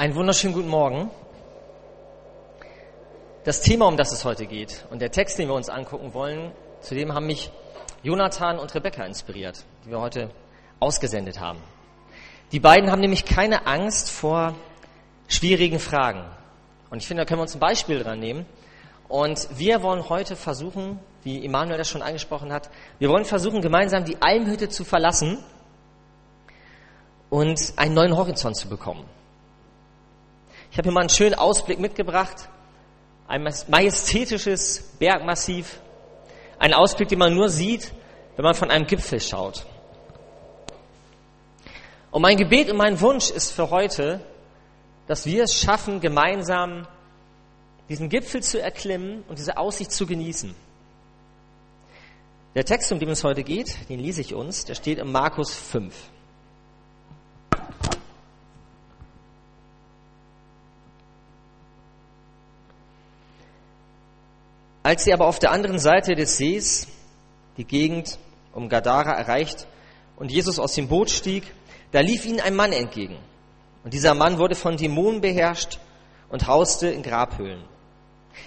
Einen wunderschönen guten Morgen. Das Thema, um das es heute geht und der Text, den wir uns angucken wollen, zu dem haben mich Jonathan und Rebecca inspiriert, die wir heute ausgesendet haben. Die beiden haben nämlich keine Angst vor schwierigen Fragen. Und ich finde, da können wir uns ein Beispiel dran nehmen. Und wir wollen heute versuchen, wie Immanuel das schon angesprochen hat, wir wollen versuchen, gemeinsam die Almhütte zu verlassen und einen neuen Horizont zu bekommen. Ich habe hier mal einen schönen Ausblick mitgebracht. Ein majestätisches Bergmassiv. Ein Ausblick, den man nur sieht, wenn man von einem Gipfel schaut. Und mein Gebet und mein Wunsch ist für heute, dass wir es schaffen, gemeinsam diesen Gipfel zu erklimmen und diese Aussicht zu genießen. Der Text, um den es heute geht, den lese ich uns, der steht in Markus 5. Als sie aber auf der anderen Seite des Sees die Gegend um Gadara erreicht und Jesus aus dem Boot stieg, da lief ihnen ein Mann entgegen. Und dieser Mann wurde von Dämonen beherrscht und hauste in Grabhöhlen.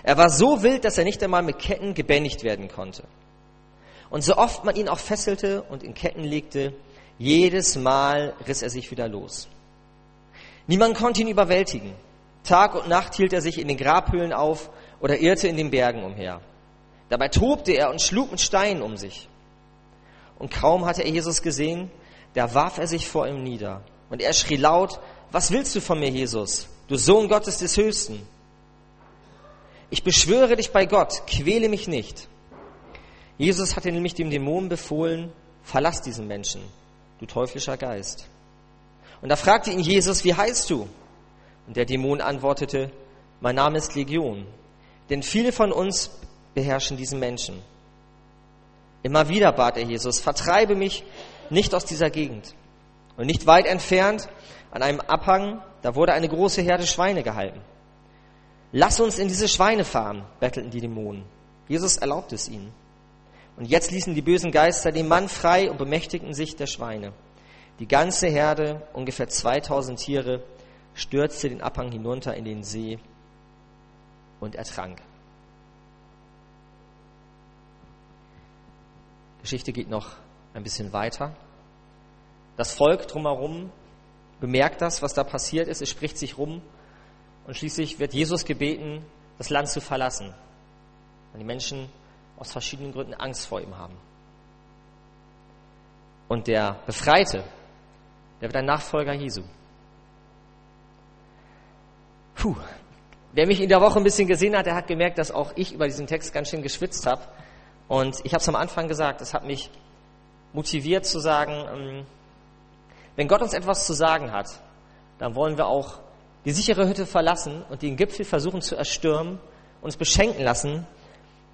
Er war so wild, dass er nicht einmal mit Ketten gebändigt werden konnte. Und so oft man ihn auch fesselte und in Ketten legte, jedes Mal riss er sich wieder los. Niemand konnte ihn überwältigen. Tag und Nacht hielt er sich in den Grabhöhlen auf oder irrte in den Bergen umher. Dabei tobte er und schlug mit Steinen um sich. Und kaum hatte er Jesus gesehen, da warf er sich vor ihm nieder. Und er schrie laut, was willst du von mir, Jesus, du Sohn Gottes des Höchsten? Ich beschwöre dich bei Gott, quäle mich nicht. Jesus hatte nämlich dem Dämon befohlen, verlass diesen Menschen, du teuflischer Geist. Und da fragte ihn Jesus, wie heißt du? Und der Dämon antwortete, mein Name ist Legion, denn viele von uns beherrschen diesen Menschen. Immer wieder bat er Jesus, vertreibe mich nicht aus dieser Gegend. Und nicht weit entfernt, an einem Abhang, da wurde eine große Herde Schweine gehalten. Lass uns in diese Schweine fahren, bettelten die Dämonen. Jesus erlaubte es ihnen. Und jetzt ließen die bösen Geister den Mann frei und bemächtigten sich der Schweine. Die ganze Herde, ungefähr 2000 Tiere, stürzte den Abhang hinunter in den See und ertrank. Geschichte geht noch ein bisschen weiter. Das Volk drumherum bemerkt das, was da passiert ist. Es spricht sich rum und schließlich wird Jesus gebeten, das Land zu verlassen, weil die Menschen aus verschiedenen Gründen Angst vor ihm haben. Und der Befreite, der wird ein Nachfolger Jesu. Puh, Wer mich in der Woche ein bisschen gesehen hat, der hat gemerkt, dass auch ich über diesen Text ganz schön geschwitzt habe. Und ich habe es am Anfang gesagt, es hat mich motiviert zu sagen, ähm, wenn Gott uns etwas zu sagen hat, dann wollen wir auch die sichere Hütte verlassen und den Gipfel versuchen zu erstürmen, uns beschenken lassen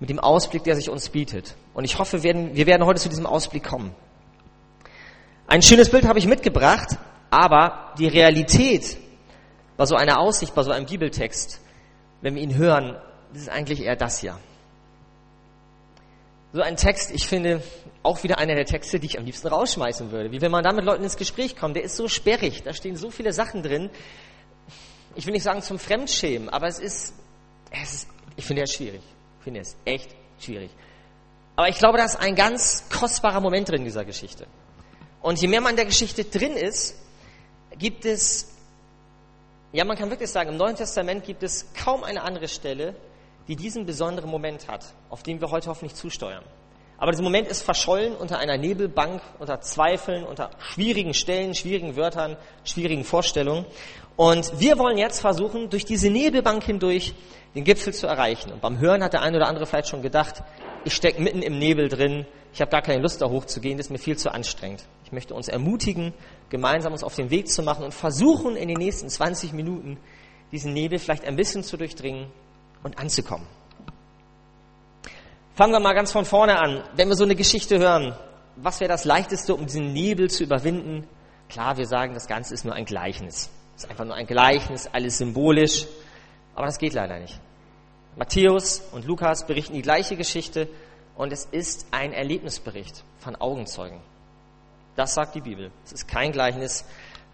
mit dem Ausblick, der sich uns bietet. Und ich hoffe, wir werden heute zu diesem Ausblick kommen. Ein schönes Bild habe ich mitgebracht, aber die Realität bei so einer Aussicht, bei so einem Bibeltext, wenn wir ihn hören, das ist eigentlich eher das hier. So ein Text, ich finde, auch wieder einer der Texte, die ich am liebsten rausschmeißen würde. Wie wenn man da mit Leuten ins Gespräch kommt. Der ist so sperrig, da stehen so viele Sachen drin. Ich will nicht sagen zum Fremdschämen, aber es ist, es ist ich finde es schwierig. Ich finde es echt schwierig. Aber ich glaube, da ist ein ganz kostbarer Moment drin in dieser Geschichte. Und je mehr man in der Geschichte drin ist, gibt es ja, man kann wirklich sagen, im Neuen Testament gibt es kaum eine andere Stelle, die diesen besonderen Moment hat, auf den wir heute hoffentlich zusteuern. Aber dieser Moment ist verschollen unter einer Nebelbank, unter Zweifeln, unter schwierigen Stellen, schwierigen Wörtern, schwierigen Vorstellungen. Und wir wollen jetzt versuchen, durch diese Nebelbank hindurch den Gipfel zu erreichen. Und beim Hören hat der eine oder andere vielleicht schon gedacht, ich stecke mitten im Nebel drin, ich habe gar keine Lust da hochzugehen, das ist mir viel zu anstrengend. Ich möchte uns ermutigen, gemeinsam uns auf den Weg zu machen und versuchen in den nächsten 20 Minuten diesen Nebel vielleicht ein bisschen zu durchdringen und anzukommen. Fangen wir mal ganz von vorne an. Wenn wir so eine Geschichte hören, was wäre das Leichteste, um diesen Nebel zu überwinden? Klar, wir sagen, das Ganze ist nur ein Gleichnis. Es ist einfach nur ein Gleichnis, alles symbolisch. Aber das geht leider nicht. Matthäus und Lukas berichten die gleiche Geschichte und es ist ein Erlebnisbericht von Augenzeugen. Das sagt die Bibel. Es ist kein Gleichnis.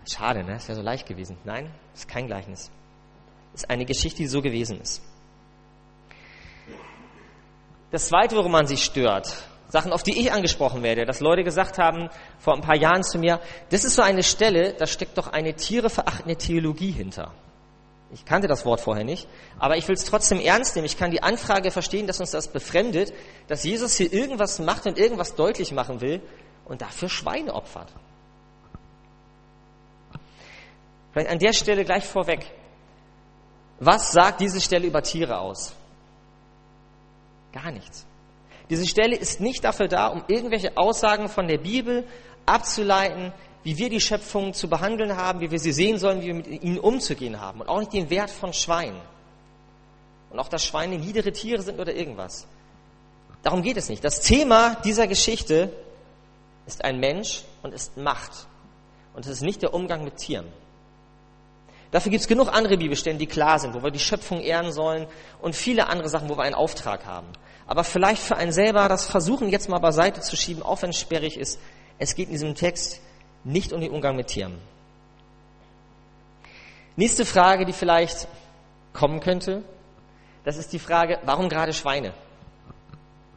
Schade, ne? Das wäre so leicht gewesen. Nein, ist kein Gleichnis. Ist eine Geschichte, die so gewesen ist. Das zweite, worum man sich stört, Sachen, auf die ich angesprochen werde, dass Leute gesagt haben vor ein paar Jahren zu mir, das ist so eine Stelle, da steckt doch eine tiereverachtende Theologie hinter. Ich kannte das Wort vorher nicht, aber ich will es trotzdem ernst nehmen. Ich kann die Anfrage verstehen, dass uns das befremdet, dass Jesus hier irgendwas macht und irgendwas deutlich machen will und dafür Schweine opfert. Vielleicht an der Stelle gleich vorweg. Was sagt diese Stelle über Tiere aus? Gar nichts. Diese Stelle ist nicht dafür da, um irgendwelche Aussagen von der Bibel abzuleiten, wie wir die Schöpfung zu behandeln haben, wie wir sie sehen sollen, wie wir mit ihnen umzugehen haben. Und auch nicht den Wert von Schweinen. Und auch, dass Schweine niedere Tiere sind oder irgendwas. Darum geht es nicht. Das Thema dieser Geschichte ist ein Mensch und ist Macht. Und es ist nicht der Umgang mit Tieren. Dafür gibt es genug andere Bibelstellen, die klar sind, wo wir die Schöpfung ehren sollen und viele andere Sachen, wo wir einen Auftrag haben. Aber vielleicht für einen selber das versuchen jetzt mal beiseite zu schieben, auch wenn es sperrig ist. Es geht in diesem Text nicht um den Umgang mit Tieren. Nächste Frage, die vielleicht kommen könnte, das ist die Frage, warum gerade Schweine?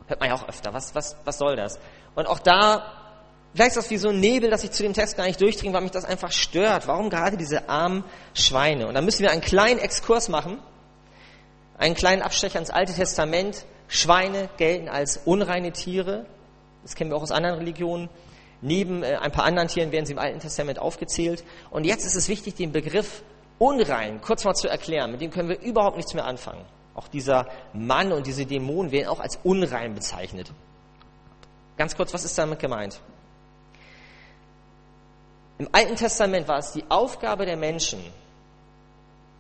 Hört man ja auch öfter. Was, was, was soll das? Und auch da, vielleicht ist das wie so ein Nebel, dass ich zu dem Text gar nicht durchdringe, weil mich das einfach stört. Warum gerade diese armen Schweine? Und da müssen wir einen kleinen Exkurs machen, einen kleinen Abstecher ins Alte Testament, Schweine gelten als unreine Tiere. Das kennen wir auch aus anderen Religionen. Neben äh, ein paar anderen Tieren werden sie im Alten Testament aufgezählt. Und jetzt ist es wichtig, den Begriff unrein kurz mal zu erklären. Mit dem können wir überhaupt nichts mehr anfangen. Auch dieser Mann und diese Dämonen werden auch als unrein bezeichnet. Ganz kurz, was ist damit gemeint? Im Alten Testament war es die Aufgabe der Menschen,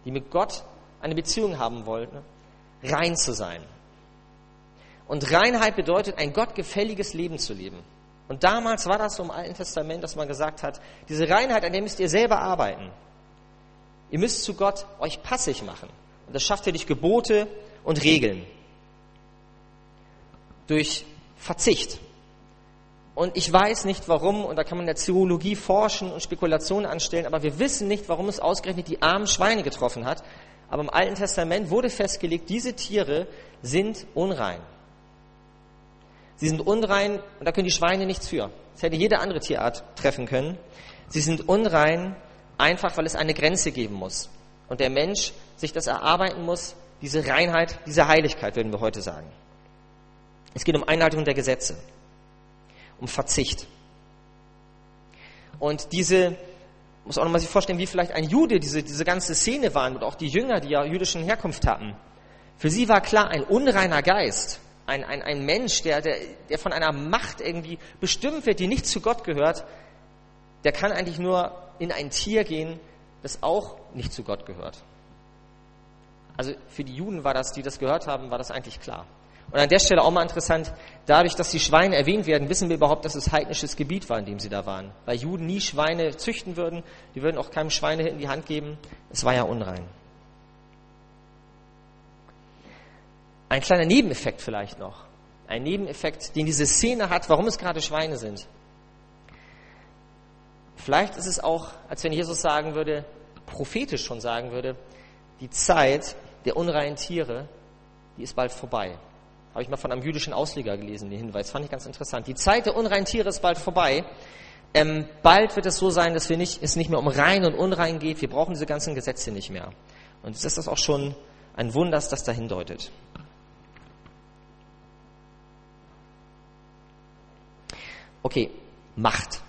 die mit Gott eine Beziehung haben wollten, rein zu sein. Und Reinheit bedeutet, ein gottgefälliges Leben zu leben. Und damals war das so im Alten Testament, dass man gesagt hat, diese Reinheit, an der müsst ihr selber arbeiten. Ihr müsst zu Gott euch passig machen. Und das schafft ihr durch Gebote und Regeln. Durch Verzicht. Und ich weiß nicht warum, und da kann man in der Zoologie forschen und Spekulationen anstellen, aber wir wissen nicht, warum es ausgerechnet die armen Schweine getroffen hat. Aber im Alten Testament wurde festgelegt, diese Tiere sind unrein. Sie sind unrein und da können die Schweine nichts für. Das hätte jede andere Tierart treffen können. Sie sind unrein einfach, weil es eine Grenze geben muss. Und der Mensch sich das erarbeiten muss, diese Reinheit, diese Heiligkeit, würden wir heute sagen. Es geht um Einhaltung der Gesetze, um Verzicht. Und diese, muss auch nochmal sich vorstellen, wie vielleicht ein Jude diese, diese ganze Szene waren und auch die Jünger, die ja jüdischen Herkunft hatten. Für sie war klar, ein unreiner Geist ein, ein, ein Mensch, der, der, der von einer Macht irgendwie bestimmt wird, die nicht zu Gott gehört, der kann eigentlich nur in ein Tier gehen, das auch nicht zu Gott gehört. Also für die Juden war das, die das gehört haben, war das eigentlich klar. Und an der Stelle auch mal interessant, dadurch, dass die Schweine erwähnt werden, wissen wir überhaupt, dass es heidnisches Gebiet war, in dem sie da waren. Weil Juden nie Schweine züchten würden, die würden auch keinem Schweine in die Hand geben. Es war ja unrein. Ein kleiner Nebeneffekt vielleicht noch. Ein Nebeneffekt, den diese Szene hat, warum es gerade Schweine sind. Vielleicht ist es auch, als wenn Jesus sagen würde, prophetisch schon sagen würde, die Zeit der unreinen Tiere, die ist bald vorbei. Habe ich mal von einem jüdischen Ausleger gelesen, den Hinweis. Fand ich ganz interessant. Die Zeit der unreinen Tiere ist bald vorbei. Ähm, bald wird es so sein, dass wir nicht, es nicht mehr um rein und unrein geht. Wir brauchen diese ganzen Gesetze nicht mehr. Und es ist das auch schon ein Wunder, das das dahin deutet. Okay, Macht.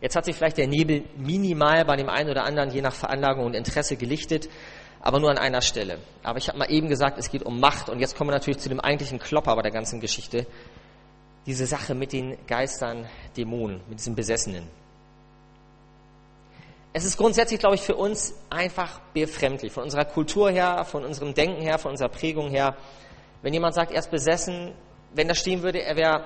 Jetzt hat sich vielleicht der Nebel minimal bei dem einen oder anderen je nach Veranlagung und Interesse gelichtet, aber nur an einer Stelle. Aber ich habe mal eben gesagt, es geht um Macht und jetzt kommen wir natürlich zu dem eigentlichen Klopper bei der ganzen Geschichte. Diese Sache mit den Geistern, Dämonen, mit diesen Besessenen. Es ist grundsätzlich, glaube ich, für uns einfach befremdlich, von unserer Kultur her, von unserem Denken her, von unserer Prägung her. Wenn jemand sagt, er ist besessen, wenn da stehen würde, er wäre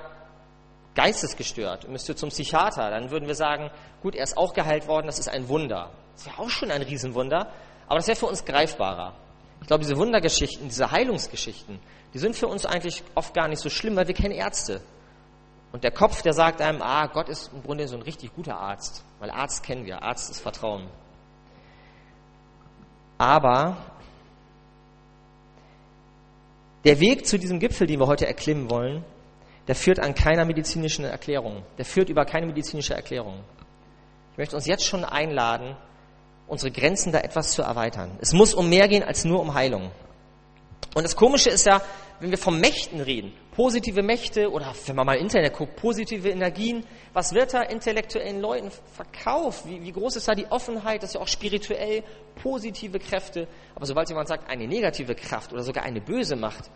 geistesgestört müsste zum Psychiater, dann würden wir sagen, gut, er ist auch geheilt worden, das ist ein Wunder. Das wäre auch schon ein Riesenwunder, aber das wäre für uns greifbarer. Ich glaube, diese Wundergeschichten, diese Heilungsgeschichten, die sind für uns eigentlich oft gar nicht so schlimm, weil wir kennen Ärzte. Und der Kopf, der sagt einem, ah, Gott ist im Grunde so ein richtig guter Arzt, weil Arzt kennen wir, Arzt ist Vertrauen. Aber der Weg zu diesem Gipfel, den wir heute erklimmen wollen, der führt an keiner medizinischen Erklärung. Der führt über keine medizinische Erklärung. Ich möchte uns jetzt schon einladen, unsere Grenzen da etwas zu erweitern. Es muss um mehr gehen als nur um Heilung. Und das Komische ist ja, wenn wir von Mächten reden, positive Mächte oder wenn man mal Internet guckt, positive Energien, was wird da intellektuellen Leuten verkauft? Wie, wie groß ist da die Offenheit? Das ist ja auch spirituell positive Kräfte. Aber sobald jemand sagt, eine negative Kraft oder sogar eine böse Macht,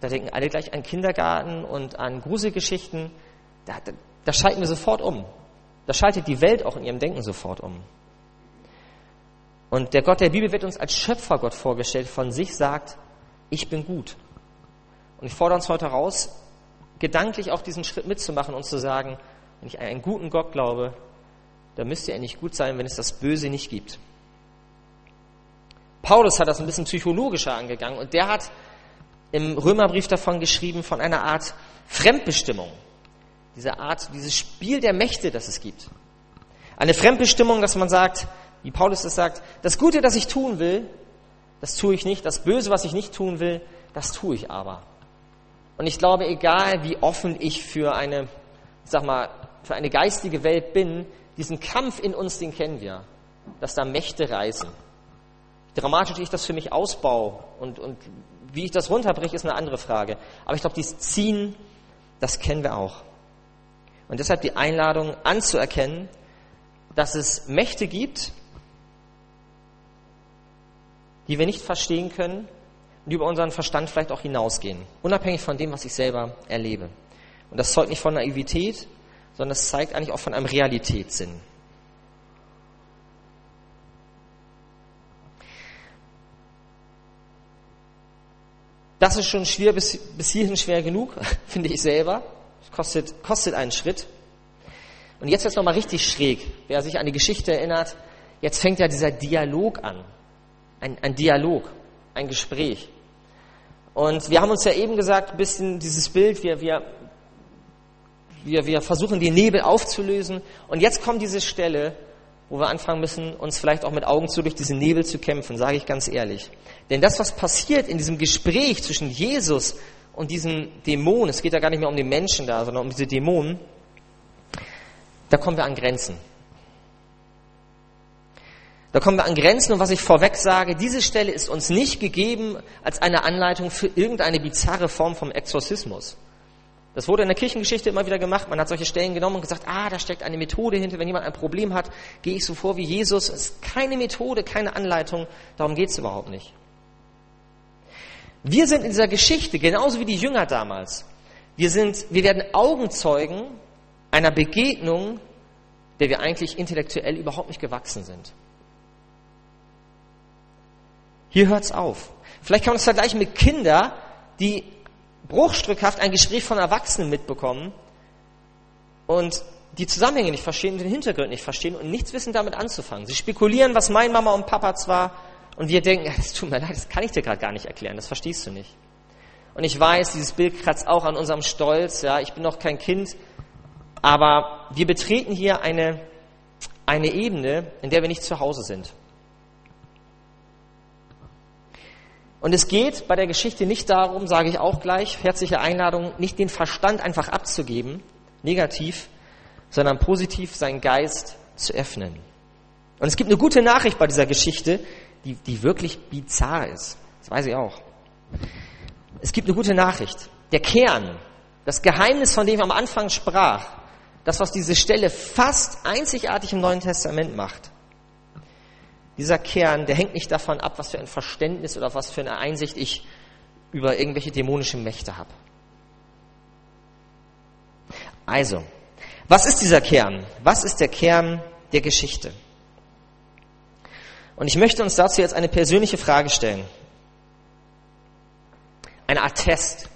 da denken alle gleich an Kindergarten und an Gruselgeschichten. Da, da, da schalten wir sofort um. Da schaltet die Welt auch in ihrem Denken sofort um. Und der Gott der Bibel wird uns als Schöpfergott vorgestellt, von sich sagt, ich bin gut. Und ich fordere uns heute heraus, gedanklich auch diesen Schritt mitzumachen und zu sagen, wenn ich an einen guten Gott glaube, dann müsste er nicht gut sein, wenn es das Böse nicht gibt. Paulus hat das ein bisschen psychologischer angegangen und der hat im Römerbrief davon geschrieben, von einer Art Fremdbestimmung. Diese Art, dieses Spiel der Mächte, das es gibt. Eine Fremdbestimmung, dass man sagt, wie Paulus es sagt, das Gute, das ich tun will, das tue ich nicht, das Böse, was ich nicht tun will, das tue ich aber. Und ich glaube, egal wie offen ich für eine, sag mal, für eine geistige Welt bin, diesen Kampf in uns, den kennen wir, dass da Mächte reißen. Wie dramatisch ich das für mich ausbaue und, und wie ich das runterbreche, ist eine andere Frage. Aber ich glaube, dieses Ziehen, das kennen wir auch. Und deshalb die Einladung anzuerkennen, dass es Mächte gibt, die wir nicht verstehen können und über unseren Verstand vielleicht auch hinausgehen, unabhängig von dem, was ich selber erlebe. Und das zeugt nicht von Naivität, sondern es zeigt eigentlich auch von einem Realitätssinn. Das ist schon schwer, bis, bis hierhin schwer genug, finde ich selber. Es kostet, kostet einen Schritt. Und jetzt wird es nochmal richtig schräg. Wer sich an die Geschichte erinnert, jetzt fängt ja dieser Dialog an. Ein, ein Dialog ein Gespräch. Und wir haben uns ja eben gesagt, ein bisschen dieses Bild, wir, wir, wir, wir versuchen den Nebel aufzulösen. Und jetzt kommt diese Stelle, wo wir anfangen müssen, uns vielleicht auch mit Augen zu durch diesen Nebel zu kämpfen, sage ich ganz ehrlich. Denn das, was passiert in diesem Gespräch zwischen Jesus und diesem Dämon, es geht ja gar nicht mehr um den Menschen da, sondern um diese Dämonen, da kommen wir an Grenzen. Da kommen wir an Grenzen und was ich vorweg sage, diese Stelle ist uns nicht gegeben als eine Anleitung für irgendeine bizarre Form vom Exorzismus. Das wurde in der Kirchengeschichte immer wieder gemacht. Man hat solche Stellen genommen und gesagt, ah, da steckt eine Methode hinter. Wenn jemand ein Problem hat, gehe ich so vor wie Jesus. Es ist keine Methode, keine Anleitung. Darum geht es überhaupt nicht. Wir sind in dieser Geschichte genauso wie die Jünger damals. Wir sind, wir werden Augenzeugen einer Begegnung, der wir eigentlich intellektuell überhaupt nicht gewachsen sind. Hier hört's auf. Vielleicht kann man das vergleichen mit Kindern, die bruchstückhaft ein Gespräch von Erwachsenen mitbekommen und die Zusammenhänge nicht verstehen, den Hintergrund nicht verstehen und nichts wissen, damit anzufangen. Sie spekulieren, was mein Mama und Papa zwar, und wir denken, das tut mir leid, das kann ich dir gerade gar nicht erklären, das verstehst du nicht. Und ich weiß, dieses Bild kratzt auch an unserem Stolz, ja, ich bin noch kein Kind, aber wir betreten hier eine, eine Ebene, in der wir nicht zu Hause sind. Und es geht bei der Geschichte nicht darum, sage ich auch gleich, herzliche Einladung, nicht den Verstand einfach abzugeben, negativ, sondern positiv seinen Geist zu öffnen. Und es gibt eine gute Nachricht bei dieser Geschichte, die, die wirklich bizarr ist. Das weiß ich auch. Es gibt eine gute Nachricht. Der Kern, das Geheimnis, von dem ich am Anfang sprach, das, was diese Stelle fast einzigartig im Neuen Testament macht, dieser Kern, der hängt nicht davon ab, was für ein Verständnis oder was für eine Einsicht ich über irgendwelche dämonischen Mächte habe. Also, was ist dieser Kern? Was ist der Kern der Geschichte? Und ich möchte uns dazu jetzt eine persönliche Frage stellen. Eine Art Test.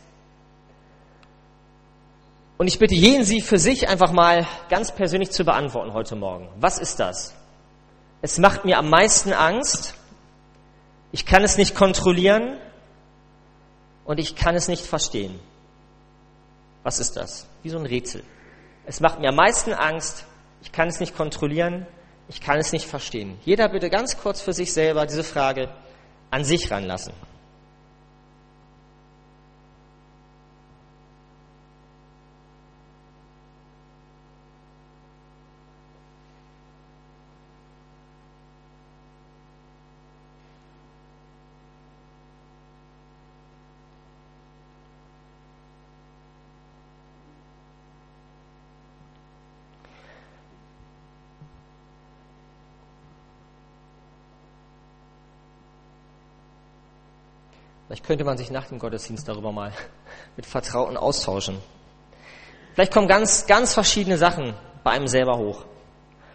Und ich bitte jeden Sie für sich einfach mal ganz persönlich zu beantworten heute Morgen. Was ist das? Es macht mir am meisten Angst. Ich kann es nicht kontrollieren und ich kann es nicht verstehen. Was ist das? Wie so ein Rätsel. Es macht mir am meisten Angst. Ich kann es nicht kontrollieren. Ich kann es nicht verstehen. Jeder bitte ganz kurz für sich selber diese Frage an sich ranlassen. Könnte man sich nach dem Gottesdienst darüber mal mit Vertrauten austauschen. Vielleicht kommen ganz, ganz verschiedene Sachen bei einem selber hoch.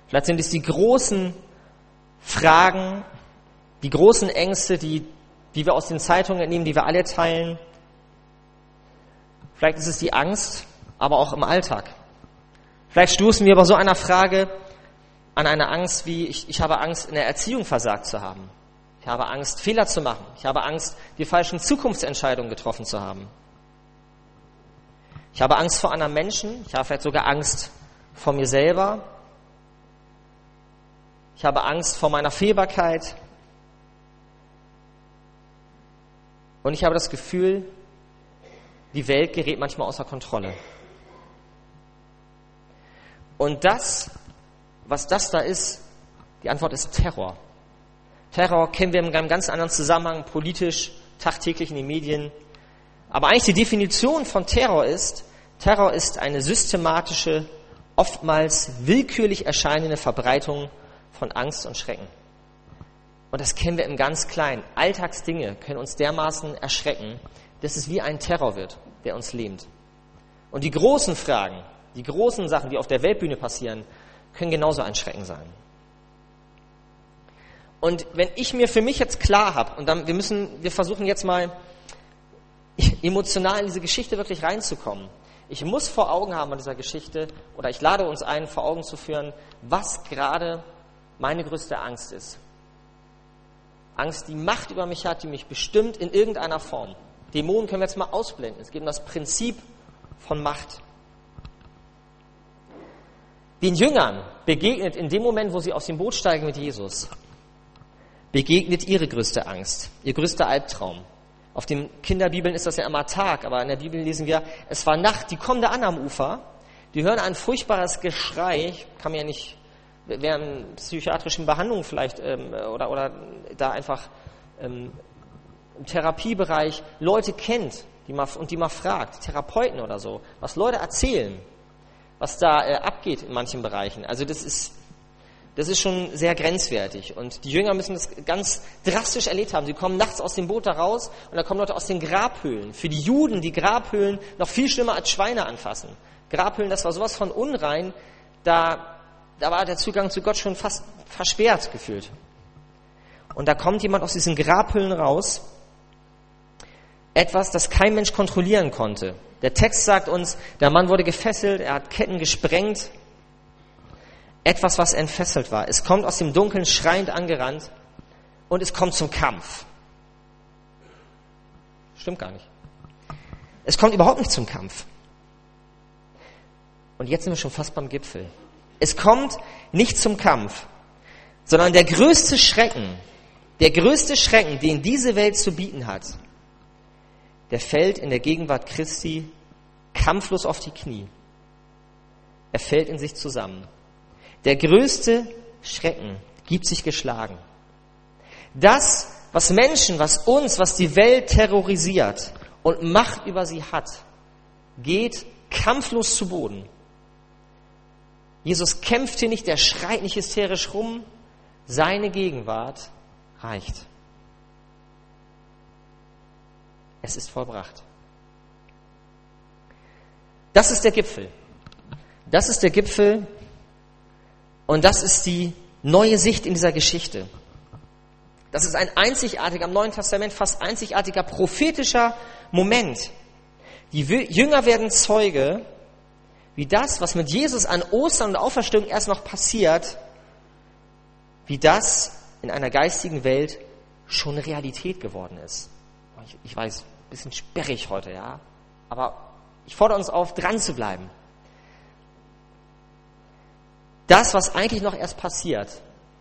Vielleicht sind es die großen Fragen, die großen Ängste, die, die wir aus den Zeitungen entnehmen, die wir alle teilen. Vielleicht ist es die Angst, aber auch im Alltag. Vielleicht stoßen wir bei so einer Frage an eine Angst wie, ich, ich habe Angst, in der Erziehung versagt zu haben. Ich habe Angst, Fehler zu machen. Ich habe Angst, die falschen Zukunftsentscheidungen getroffen zu haben. Ich habe Angst vor anderen Menschen. Ich habe vielleicht sogar Angst vor mir selber. Ich habe Angst vor meiner Fehlbarkeit. Und ich habe das Gefühl, die Welt gerät manchmal außer Kontrolle. Und das, was das da ist, die Antwort ist Terror. Terror kennen wir in einem ganz anderen Zusammenhang, politisch, tagtäglich in den Medien. Aber eigentlich die Definition von Terror ist, Terror ist eine systematische, oftmals willkürlich erscheinende Verbreitung von Angst und Schrecken. Und das kennen wir im ganz Kleinen. Alltagsdinge können uns dermaßen erschrecken, dass es wie ein Terror wird, der uns lähmt. Und die großen Fragen, die großen Sachen, die auf der Weltbühne passieren, können genauso ein Schrecken sein. Und wenn ich mir für mich jetzt klar habe, und dann, wir müssen, wir versuchen jetzt mal emotional in diese Geschichte wirklich reinzukommen. Ich muss vor Augen haben an dieser Geschichte, oder ich lade uns ein, vor Augen zu führen, was gerade meine größte Angst ist. Angst, die Macht über mich hat, die mich bestimmt in irgendeiner Form. Dämonen können wir jetzt mal ausblenden. Es geht um das Prinzip von Macht. Den Jüngern begegnet in dem Moment, wo sie aus dem Boot steigen mit Jesus, begegnet ihre größte Angst, ihr größter Albtraum. Auf den Kinderbibeln ist das ja immer Tag, aber in der Bibel lesen wir, es war Nacht, die kommen da an am Ufer, die hören ein furchtbares Geschrei, kann man ja nicht, während psychiatrischen Behandlungen vielleicht ähm, oder, oder da einfach ähm, im Therapiebereich Leute kennt die mal, und die mal fragt, Therapeuten oder so, was Leute erzählen, was da äh, abgeht in manchen Bereichen. Also das ist das ist schon sehr grenzwertig. Und die Jünger müssen das ganz drastisch erlebt haben. Sie kommen nachts aus dem Boot da raus und da kommen Leute aus den Grabhöhlen. Für die Juden die Grabhöhlen noch viel schlimmer als Schweine anfassen. Grabhöhlen, das war sowas von unrein, da, da war der Zugang zu Gott schon fast versperrt gefühlt. Und da kommt jemand aus diesen Grabhöhlen raus, etwas, das kein Mensch kontrollieren konnte. Der Text sagt uns, der Mann wurde gefesselt, er hat Ketten gesprengt, etwas, was entfesselt war. Es kommt aus dem Dunkeln schreiend angerannt und es kommt zum Kampf. Stimmt gar nicht. Es kommt überhaupt nicht zum Kampf. Und jetzt sind wir schon fast beim Gipfel. Es kommt nicht zum Kampf, sondern der größte Schrecken, der größte Schrecken, den diese Welt zu bieten hat, der fällt in der Gegenwart Christi kampflos auf die Knie. Er fällt in sich zusammen. Der größte Schrecken gibt sich geschlagen. Das, was Menschen, was uns, was die Welt terrorisiert und Macht über sie hat, geht kampflos zu Boden. Jesus kämpft hier nicht, der schreit nicht hysterisch rum, seine Gegenwart reicht. Es ist vollbracht. Das ist der Gipfel. Das ist der Gipfel und das ist die neue Sicht in dieser Geschichte. Das ist ein einzigartiger, im Neuen Testament fast einzigartiger prophetischer Moment. Die Jünger werden Zeuge, wie das, was mit Jesus an Ostern und Auferstehung erst noch passiert, wie das in einer geistigen Welt schon Realität geworden ist. Ich, ich weiß, bisschen sperrig heute, ja, aber ich fordere uns auf, dran zu bleiben. Das, was eigentlich noch erst passiert,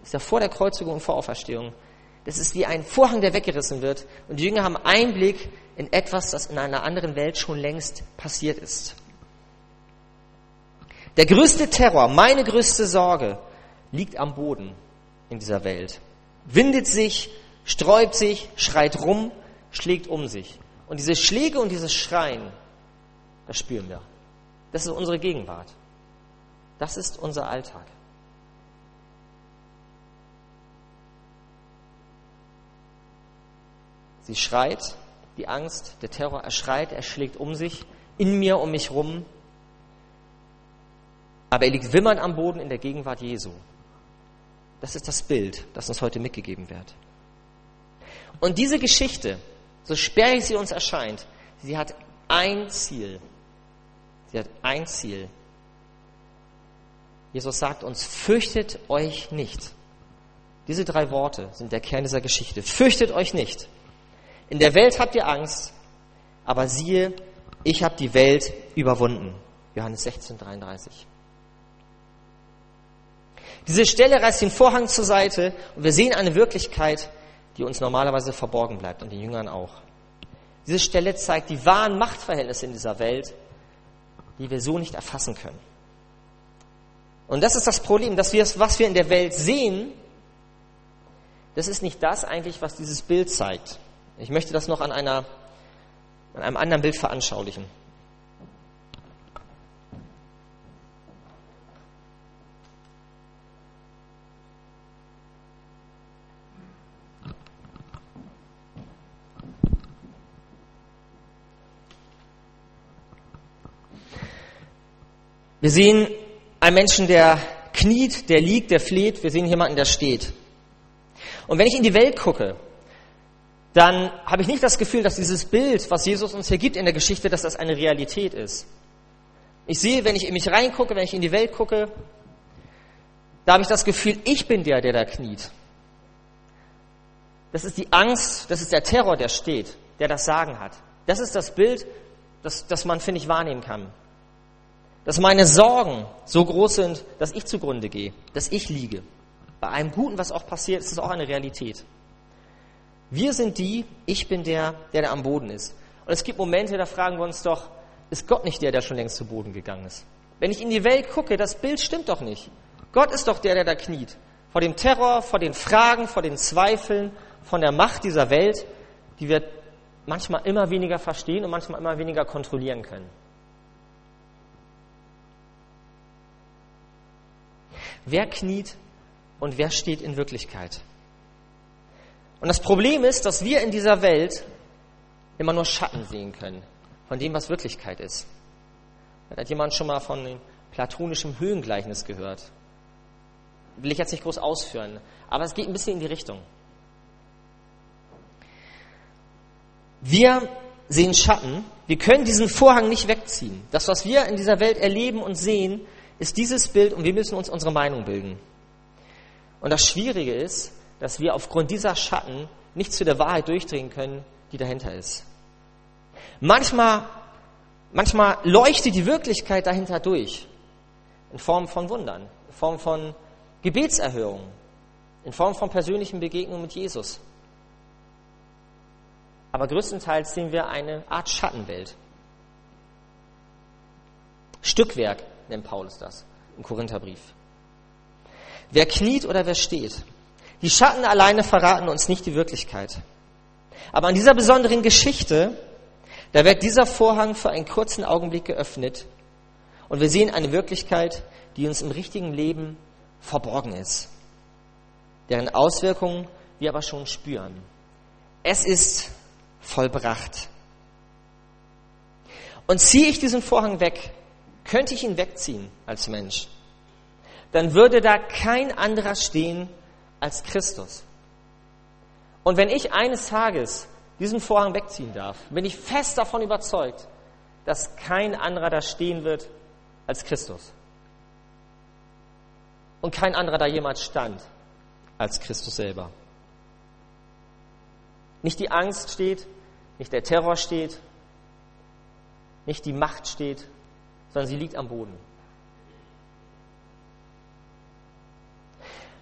ist ja vor der Kreuzigung und vor Auferstehung, das ist wie ein Vorhang, der weggerissen wird. Und die Jünger haben Einblick in etwas, das in einer anderen Welt schon längst passiert ist. Der größte Terror, meine größte Sorge, liegt am Boden in dieser Welt. Windet sich, sträubt sich, schreit rum, schlägt um sich. Und diese Schläge und dieses Schreien, das spüren wir. Das ist unsere Gegenwart. Das ist unser Alltag. Sie schreit, die Angst, der Terror, er schreit, er schlägt um sich, in mir, um mich rum. Aber er liegt wimmernd am Boden in der Gegenwart Jesu. Das ist das Bild, das uns heute mitgegeben wird. Und diese Geschichte, so sperrig sie uns erscheint, sie hat ein Ziel. Sie hat ein Ziel. Jesus sagt uns, fürchtet euch nicht. Diese drei Worte sind der Kern dieser Geschichte. Fürchtet euch nicht. In der Welt habt ihr Angst, aber siehe, ich habe die Welt überwunden. Johannes 16, 33. Diese Stelle reißt den Vorhang zur Seite und wir sehen eine Wirklichkeit, die uns normalerweise verborgen bleibt und den Jüngern auch. Diese Stelle zeigt die wahren Machtverhältnisse in dieser Welt, die wir so nicht erfassen können. Und das ist das Problem, dass wir, was wir in der Welt sehen, das ist nicht das eigentlich, was dieses Bild zeigt. Ich möchte das noch an, einer, an einem anderen Bild veranschaulichen. Wir sehen einen Menschen, der kniet, der liegt, der fleht. Wir sehen jemanden, der steht. Und wenn ich in die Welt gucke, dann habe ich nicht das Gefühl, dass dieses Bild, was Jesus uns hier gibt in der Geschichte, dass das eine Realität ist. Ich sehe, wenn ich in mich reingucke, wenn ich in die Welt gucke, da habe ich das Gefühl, ich bin der, der da kniet. Das ist die Angst, das ist der Terror, der steht, der das Sagen hat. Das ist das Bild, das, das man, finde ich, wahrnehmen kann. Dass meine Sorgen so groß sind, dass ich zugrunde gehe, dass ich liege. Bei allem Guten, was auch passiert, ist es auch eine Realität. Wir sind die, ich bin der, der da am Boden ist. Und es gibt Momente, da fragen wir uns doch, ist Gott nicht der, der schon längst zu Boden gegangen ist? Wenn ich in die Welt gucke, das Bild stimmt doch nicht. Gott ist doch der, der da kniet. Vor dem Terror, vor den Fragen, vor den Zweifeln, von der Macht dieser Welt, die wir manchmal immer weniger verstehen und manchmal immer weniger kontrollieren können. Wer kniet und wer steht in Wirklichkeit? Und das Problem ist, dass wir in dieser Welt immer nur Schatten sehen können von dem, was Wirklichkeit ist. Hat jemand schon mal von dem platonischen Höhengleichnis gehört? Will ich jetzt nicht groß ausführen, aber es geht ein bisschen in die Richtung. Wir sehen Schatten, wir können diesen Vorhang nicht wegziehen. Das, was wir in dieser Welt erleben und sehen, ist dieses Bild und wir müssen uns unsere Meinung bilden. Und das Schwierige ist, dass wir aufgrund dieser Schatten nicht zu der Wahrheit durchdringen können, die dahinter ist. Manchmal, manchmal leuchtet die Wirklichkeit dahinter durch. In Form von Wundern, in Form von Gebetserhörungen, in Form von persönlichen Begegnungen mit Jesus. Aber größtenteils sehen wir eine Art Schattenwelt. Stückwerk nennt Paulus das im Korintherbrief. Wer kniet oder wer steht, die Schatten alleine verraten uns nicht die Wirklichkeit. Aber an dieser besonderen Geschichte, da wird dieser Vorhang für einen kurzen Augenblick geöffnet und wir sehen eine Wirklichkeit, die uns im richtigen Leben verborgen ist, deren Auswirkungen wir aber schon spüren. Es ist vollbracht. Und ziehe ich diesen Vorhang weg, könnte ich ihn wegziehen als Mensch, dann würde da kein anderer stehen als Christus. Und wenn ich eines Tages diesen Vorhang wegziehen darf, bin ich fest davon überzeugt, dass kein anderer da stehen wird als Christus. Und kein anderer da jemals stand als Christus selber. Nicht die Angst steht, nicht der Terror steht, nicht die Macht steht, sondern sie liegt am Boden.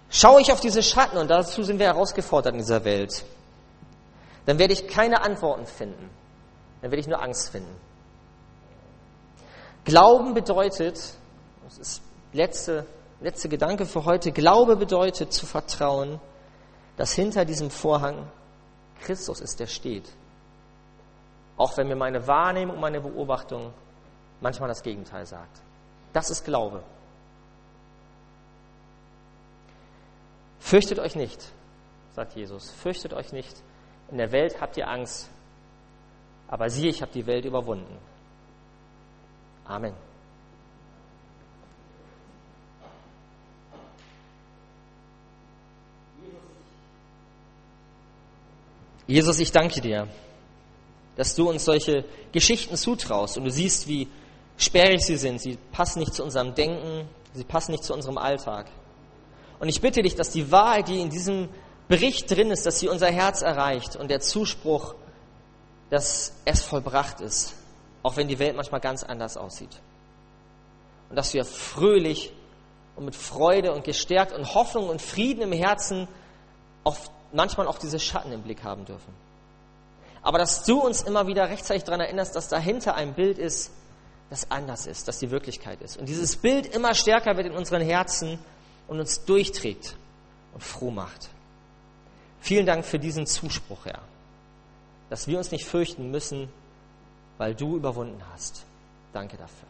Schaue ich auf diese Schatten, und dazu sind wir herausgefordert in dieser Welt, dann werde ich keine Antworten finden. Dann werde ich nur Angst finden. Glauben bedeutet, das ist letzte, letzte Gedanke für heute, Glaube bedeutet zu vertrauen, dass hinter diesem Vorhang Christus ist, der steht. Auch wenn mir meine Wahrnehmung, meine Beobachtung manchmal das Gegenteil sagt. Das ist Glaube. Fürchtet euch nicht, sagt Jesus, fürchtet euch nicht. In der Welt habt ihr Angst, aber siehe, ich habe die Welt überwunden. Amen. Jesus, ich danke dir, dass du uns solche Geschichten zutraust und du siehst, wie sperrig sie sind. Sie passen nicht zu unserem Denken, sie passen nicht zu unserem Alltag. Und ich bitte dich, dass die Wahrheit, die in diesem Bericht drin ist, dass sie unser Herz erreicht und der Zuspruch, dass es vollbracht ist, auch wenn die Welt manchmal ganz anders aussieht. Und dass wir fröhlich und mit Freude und gestärkt und Hoffnung und Frieden im Herzen auf, manchmal auch diese Schatten im Blick haben dürfen. Aber dass du uns immer wieder rechtzeitig daran erinnerst, dass dahinter ein Bild ist, das anders ist, das die Wirklichkeit ist. Und dieses Bild immer stärker wird in unseren Herzen und uns durchträgt und froh macht. Vielen Dank für diesen Zuspruch, Herr, dass wir uns nicht fürchten müssen, weil du überwunden hast. Danke dafür.